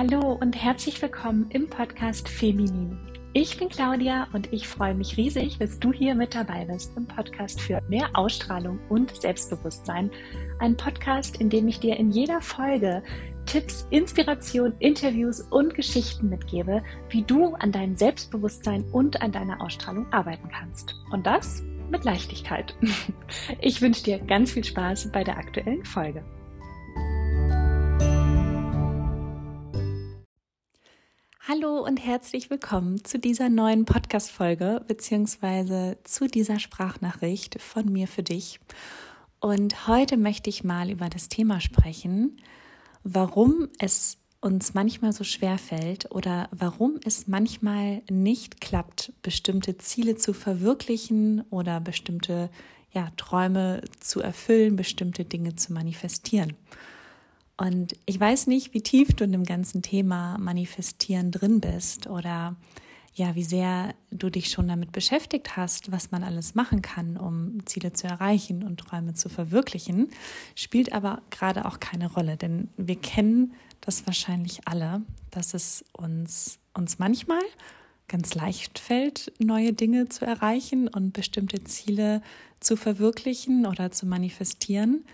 Hallo und herzlich willkommen im Podcast Feminin. Ich bin Claudia und ich freue mich riesig, dass du hier mit dabei bist im Podcast für mehr Ausstrahlung und Selbstbewusstsein. Ein Podcast, in dem ich dir in jeder Folge Tipps, Inspiration, Interviews und Geschichten mitgebe, wie du an deinem Selbstbewusstsein und an deiner Ausstrahlung arbeiten kannst. Und das mit Leichtigkeit. Ich wünsche dir ganz viel Spaß bei der aktuellen Folge. Hallo und herzlich willkommen zu dieser neuen Podcast-Folge beziehungsweise zu dieser Sprachnachricht von mir für dich. Und heute möchte ich mal über das Thema sprechen, warum es uns manchmal so schwer fällt oder warum es manchmal nicht klappt, bestimmte Ziele zu verwirklichen oder bestimmte ja, Träume zu erfüllen, bestimmte Dinge zu manifestieren. Und ich weiß nicht, wie tief du in dem ganzen Thema Manifestieren drin bist oder ja, wie sehr du dich schon damit beschäftigt hast, was man alles machen kann, um Ziele zu erreichen und Träume zu verwirklichen, spielt aber gerade auch keine Rolle, denn wir kennen das wahrscheinlich alle, dass es uns, uns manchmal ganz leicht fällt, neue Dinge zu erreichen und bestimmte Ziele zu verwirklichen oder zu manifestieren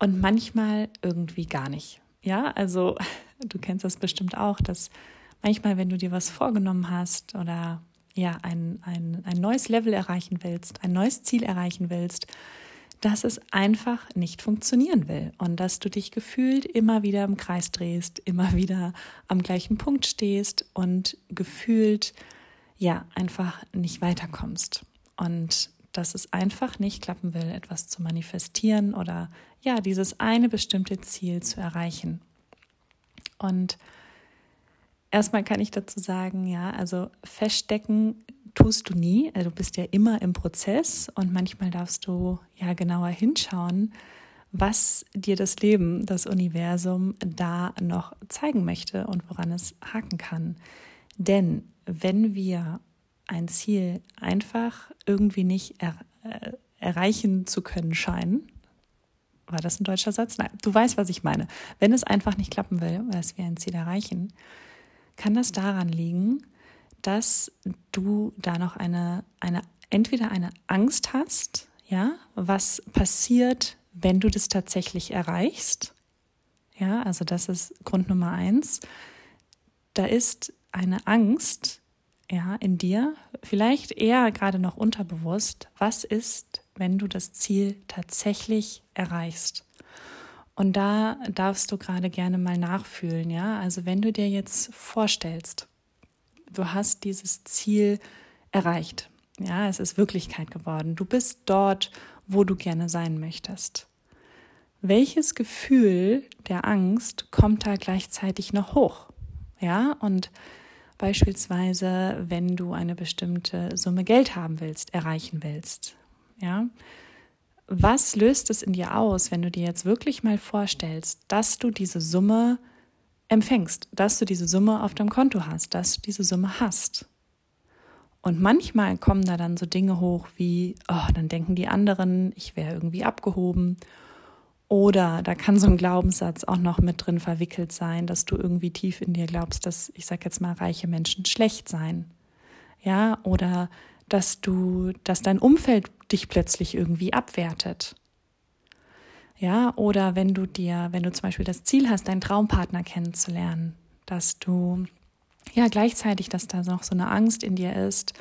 und manchmal irgendwie gar nicht. Ja, also du kennst das bestimmt auch, dass manchmal, wenn du dir was vorgenommen hast oder ja, ein, ein, ein neues Level erreichen willst, ein neues Ziel erreichen willst, dass es einfach nicht funktionieren will und dass du dich gefühlt immer wieder im Kreis drehst, immer wieder am gleichen Punkt stehst und gefühlt ja einfach nicht weiterkommst. Und dass es einfach nicht klappen will, etwas zu manifestieren oder ja, dieses eine bestimmte Ziel zu erreichen. Und erstmal kann ich dazu sagen, ja, also feststecken tust du nie, also du bist ja immer im Prozess und manchmal darfst du ja genauer hinschauen, was dir das Leben, das Universum da noch zeigen möchte und woran es haken kann. Denn wenn wir ein Ziel einfach irgendwie nicht er, äh, erreichen zu können scheinen. War das ein deutscher Satz? Nein, du weißt, was ich meine. Wenn es einfach nicht klappen will, dass wir ein Ziel erreichen, kann das daran liegen, dass du da noch eine, eine, entweder eine Angst hast, ja, was passiert, wenn du das tatsächlich erreichst. Ja, also das ist Grund Nummer eins. Da ist eine Angst, ja, in dir, vielleicht eher gerade noch unterbewusst, was ist, wenn du das Ziel tatsächlich erreichst? Und da darfst du gerade gerne mal nachfühlen, ja? Also wenn du dir jetzt vorstellst, du hast dieses Ziel erreicht, ja, es ist Wirklichkeit geworden, du bist dort, wo du gerne sein möchtest. Welches Gefühl der Angst kommt da gleichzeitig noch hoch? Ja, und Beispielsweise, wenn du eine bestimmte Summe Geld haben willst, erreichen willst. Ja? Was löst es in dir aus, wenn du dir jetzt wirklich mal vorstellst, dass du diese Summe empfängst, dass du diese Summe auf deinem Konto hast, dass du diese Summe hast? Und manchmal kommen da dann so Dinge hoch wie, oh, dann denken die anderen, ich wäre irgendwie abgehoben oder da kann so ein Glaubenssatz auch noch mit drin verwickelt sein, dass du irgendwie tief in dir glaubst, dass, ich sag jetzt mal, reiche Menschen schlecht seien. Ja, oder dass du, dass dein Umfeld dich plötzlich irgendwie abwertet. Ja, oder wenn du dir, wenn du zum Beispiel das Ziel hast, deinen Traumpartner kennenzulernen, dass du, ja, gleichzeitig, dass da noch so eine Angst in dir ist.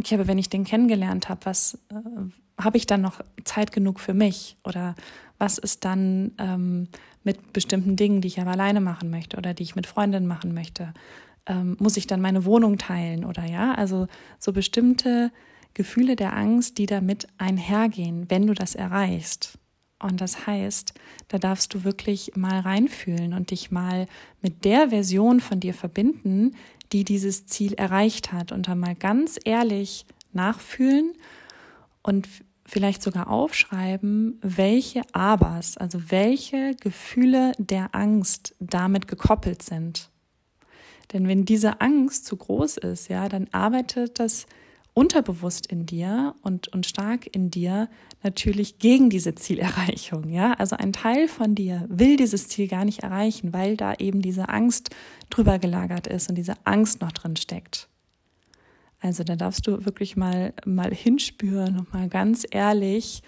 Okay, aber wenn ich den kennengelernt habe, was, äh, habe ich dann noch Zeit genug für mich? Oder was ist dann ähm, mit bestimmten Dingen, die ich aber alleine machen möchte oder die ich mit Freundinnen machen möchte? Ähm, muss ich dann meine Wohnung teilen oder ja? Also so bestimmte Gefühle der Angst, die damit einhergehen, wenn du das erreichst. Und das heißt, da darfst du wirklich mal reinfühlen und dich mal mit der Version von dir verbinden, die dieses Ziel erreicht hat und dann mal ganz ehrlich nachfühlen und vielleicht sogar aufschreiben, welche Abers, also welche Gefühle der Angst damit gekoppelt sind. Denn wenn diese Angst zu groß ist, ja, dann arbeitet das unterbewusst in dir und, und stark in dir natürlich gegen diese Zielerreichung. Ja, also ein Teil von dir will dieses Ziel gar nicht erreichen, weil da eben diese Angst drüber gelagert ist und diese Angst noch drin steckt. Also da darfst du wirklich mal, mal hinspüren und mal ganz ehrlich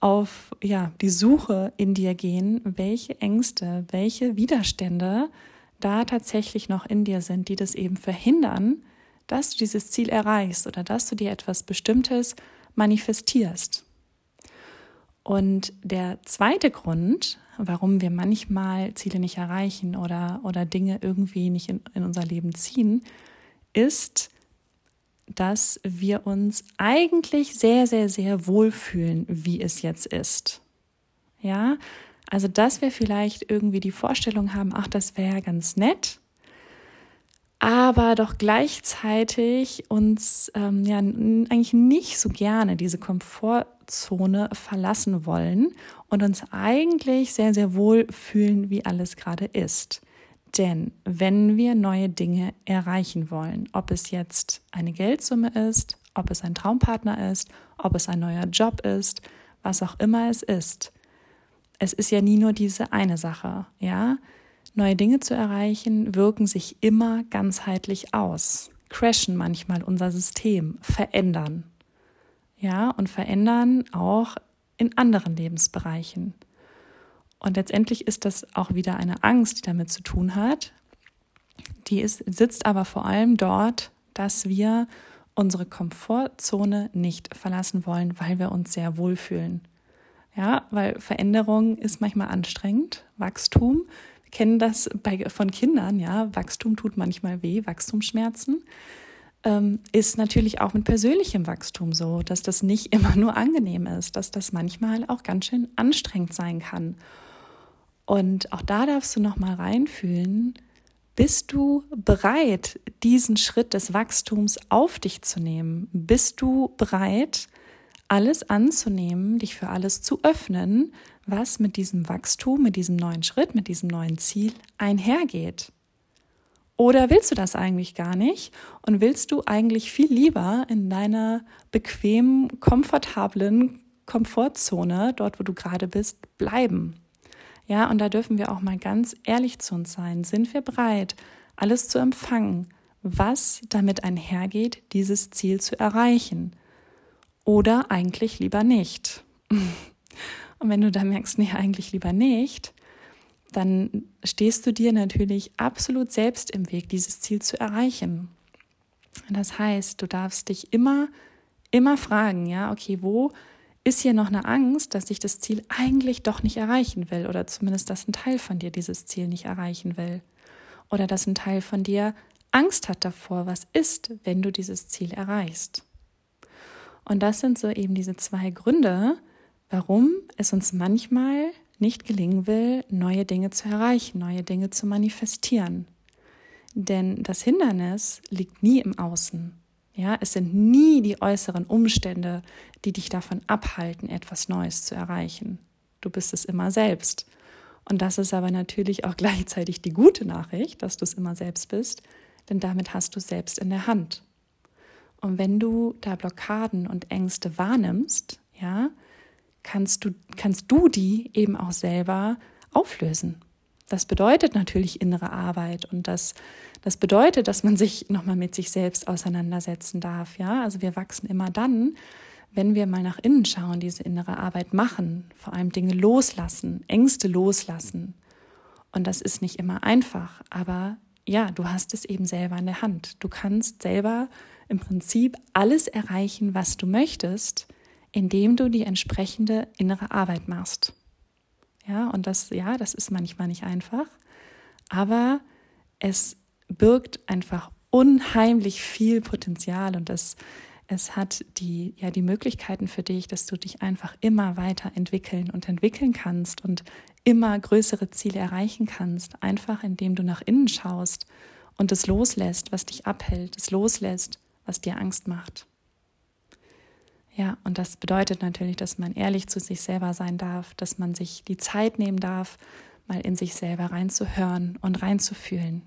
auf ja, die Suche in dir gehen, welche Ängste, welche Widerstände da tatsächlich noch in dir sind, die das eben verhindern, dass du dieses Ziel erreichst oder dass du dir etwas Bestimmtes manifestierst. Und der zweite Grund, warum wir manchmal Ziele nicht erreichen oder, oder Dinge irgendwie nicht in, in unser Leben ziehen, ist, dass wir uns eigentlich sehr, sehr, sehr wohlfühlen, wie es jetzt ist. Ja, also dass wir vielleicht irgendwie die Vorstellung haben, ach, das wäre ganz nett, aber doch gleichzeitig uns ähm, ja eigentlich nicht so gerne diese Komfortzone verlassen wollen und uns eigentlich sehr, sehr wohl fühlen, wie alles gerade ist. Denn wenn wir neue Dinge erreichen wollen, ob es jetzt eine Geldsumme ist, ob es ein Traumpartner ist, ob es ein neuer Job ist, was auch immer es ist, es ist ja nie nur diese eine Sache, ja? Neue Dinge zu erreichen, wirken sich immer ganzheitlich aus, crashen manchmal unser System, verändern. Ja, und verändern auch in anderen Lebensbereichen. Und letztendlich ist das auch wieder eine Angst, die damit zu tun hat. Die ist, sitzt aber vor allem dort, dass wir unsere Komfortzone nicht verlassen wollen, weil wir uns sehr wohlfühlen. Ja, weil Veränderung ist manchmal anstrengend, Wachstum kennen das bei, von Kindern, ja, Wachstum tut manchmal weh, Wachstumsschmerzen. Ähm, ist natürlich auch mit persönlichem Wachstum so, dass das nicht immer nur angenehm ist, dass das manchmal auch ganz schön anstrengend sein kann. Und auch da darfst du noch mal reinfühlen, bist du bereit, diesen Schritt des Wachstums auf dich zu nehmen? Bist du bereit, alles anzunehmen, dich für alles zu öffnen, was mit diesem Wachstum, mit diesem neuen Schritt, mit diesem neuen Ziel einhergeht. Oder willst du das eigentlich gar nicht und willst du eigentlich viel lieber in deiner bequemen, komfortablen Komfortzone, dort wo du gerade bist, bleiben? Ja, und da dürfen wir auch mal ganz ehrlich zu uns sein. Sind wir bereit, alles zu empfangen, was damit einhergeht, dieses Ziel zu erreichen? Oder eigentlich lieber nicht? Und wenn du da merkst, nee, eigentlich lieber nicht, dann stehst du dir natürlich absolut selbst im Weg, dieses Ziel zu erreichen. Das heißt, du darfst dich immer, immer fragen, ja, okay, wo ist hier noch eine Angst, dass ich das Ziel eigentlich doch nicht erreichen will oder zumindest, dass ein Teil von dir dieses Ziel nicht erreichen will oder dass ein Teil von dir Angst hat davor, was ist, wenn du dieses Ziel erreichst. Und das sind so eben diese zwei Gründe, warum es uns manchmal nicht gelingen will, neue Dinge zu erreichen, neue Dinge zu manifestieren. Denn das Hindernis liegt nie im Außen. Ja, es sind nie die äußeren Umstände, die dich davon abhalten, etwas Neues zu erreichen. Du bist es immer selbst. Und das ist aber natürlich auch gleichzeitig die gute Nachricht, dass du es immer selbst bist, denn damit hast du selbst in der Hand. Und wenn du da Blockaden und Ängste wahrnimmst, ja, kannst du, kannst du die eben auch selber auflösen. Das bedeutet natürlich innere Arbeit und das, das bedeutet, dass man sich nochmal mit sich selbst auseinandersetzen darf. Ja, also wir wachsen immer dann, wenn wir mal nach innen schauen, diese innere Arbeit machen, vor allem Dinge loslassen, Ängste loslassen. Und das ist nicht immer einfach, aber ja, du hast es eben selber in der Hand. Du kannst selber im Prinzip alles erreichen, was du möchtest, indem du die entsprechende innere Arbeit machst. Ja, und das, ja, das ist manchmal nicht einfach, aber es birgt einfach unheimlich viel Potenzial und das, es hat die, ja, die Möglichkeiten für dich, dass du dich einfach immer weiter entwickeln und entwickeln kannst und immer größere Ziele erreichen kannst, einfach indem du nach innen schaust und es loslässt, was dich abhält, es loslässt, was dir Angst macht. Ja, und das bedeutet natürlich, dass man ehrlich zu sich selber sein darf, dass man sich die Zeit nehmen darf, mal in sich selber reinzuhören und reinzufühlen.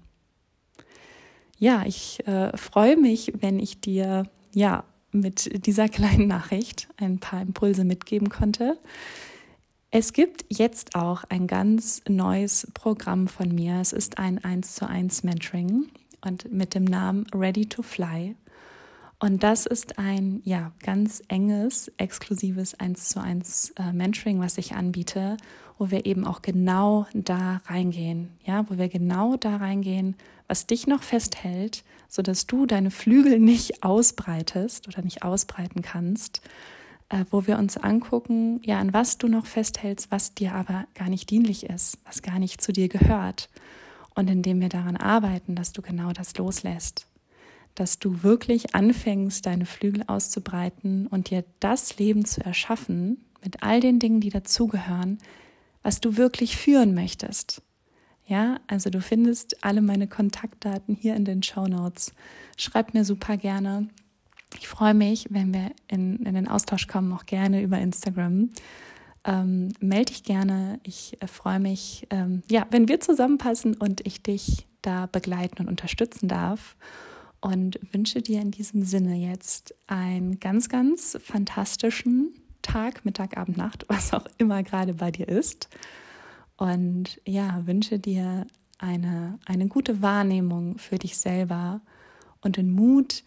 Ja, ich äh, freue mich, wenn ich dir ja, mit dieser kleinen Nachricht ein paar Impulse mitgeben konnte. Es gibt jetzt auch ein ganz neues Programm von mir. Es ist ein 1 zu 1 Mentoring und mit dem Namen Ready to Fly. Und das ist ein ja, ganz enges, exklusives 1 zu 1 äh, Mentoring, was ich anbiete, wo wir eben auch genau da reingehen. Ja, wo wir genau da reingehen, was dich noch festhält, sodass du deine Flügel nicht ausbreitest oder nicht ausbreiten kannst äh, wo wir uns angucken, ja, an was du noch festhältst, was dir aber gar nicht dienlich ist, was gar nicht zu dir gehört. Und indem wir daran arbeiten, dass du genau das loslässt, dass du wirklich anfängst, deine Flügel auszubreiten und dir das Leben zu erschaffen, mit all den Dingen, die dazugehören, was du wirklich führen möchtest. Ja, also du findest alle meine Kontaktdaten hier in den Show Notes. Schreib mir super gerne. Ich freue mich, wenn wir in, in den Austausch kommen, auch gerne über Instagram. Ähm, melde dich gerne. Ich äh, freue mich, ähm, ja, wenn wir zusammenpassen und ich dich da begleiten und unterstützen darf. Und wünsche dir in diesem Sinne jetzt einen ganz, ganz fantastischen Tag, Mittag, Abend, Nacht, was auch immer gerade bei dir ist. Und ja, wünsche dir eine, eine gute Wahrnehmung für dich selber und den Mut,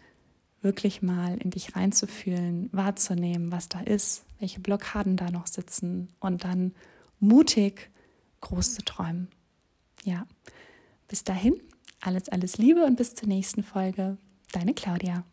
wirklich mal in dich reinzufühlen, wahrzunehmen, was da ist, welche Blockaden da noch sitzen und dann mutig groß zu träumen. Ja, bis dahin, alles, alles Liebe und bis zur nächsten Folge. Deine Claudia.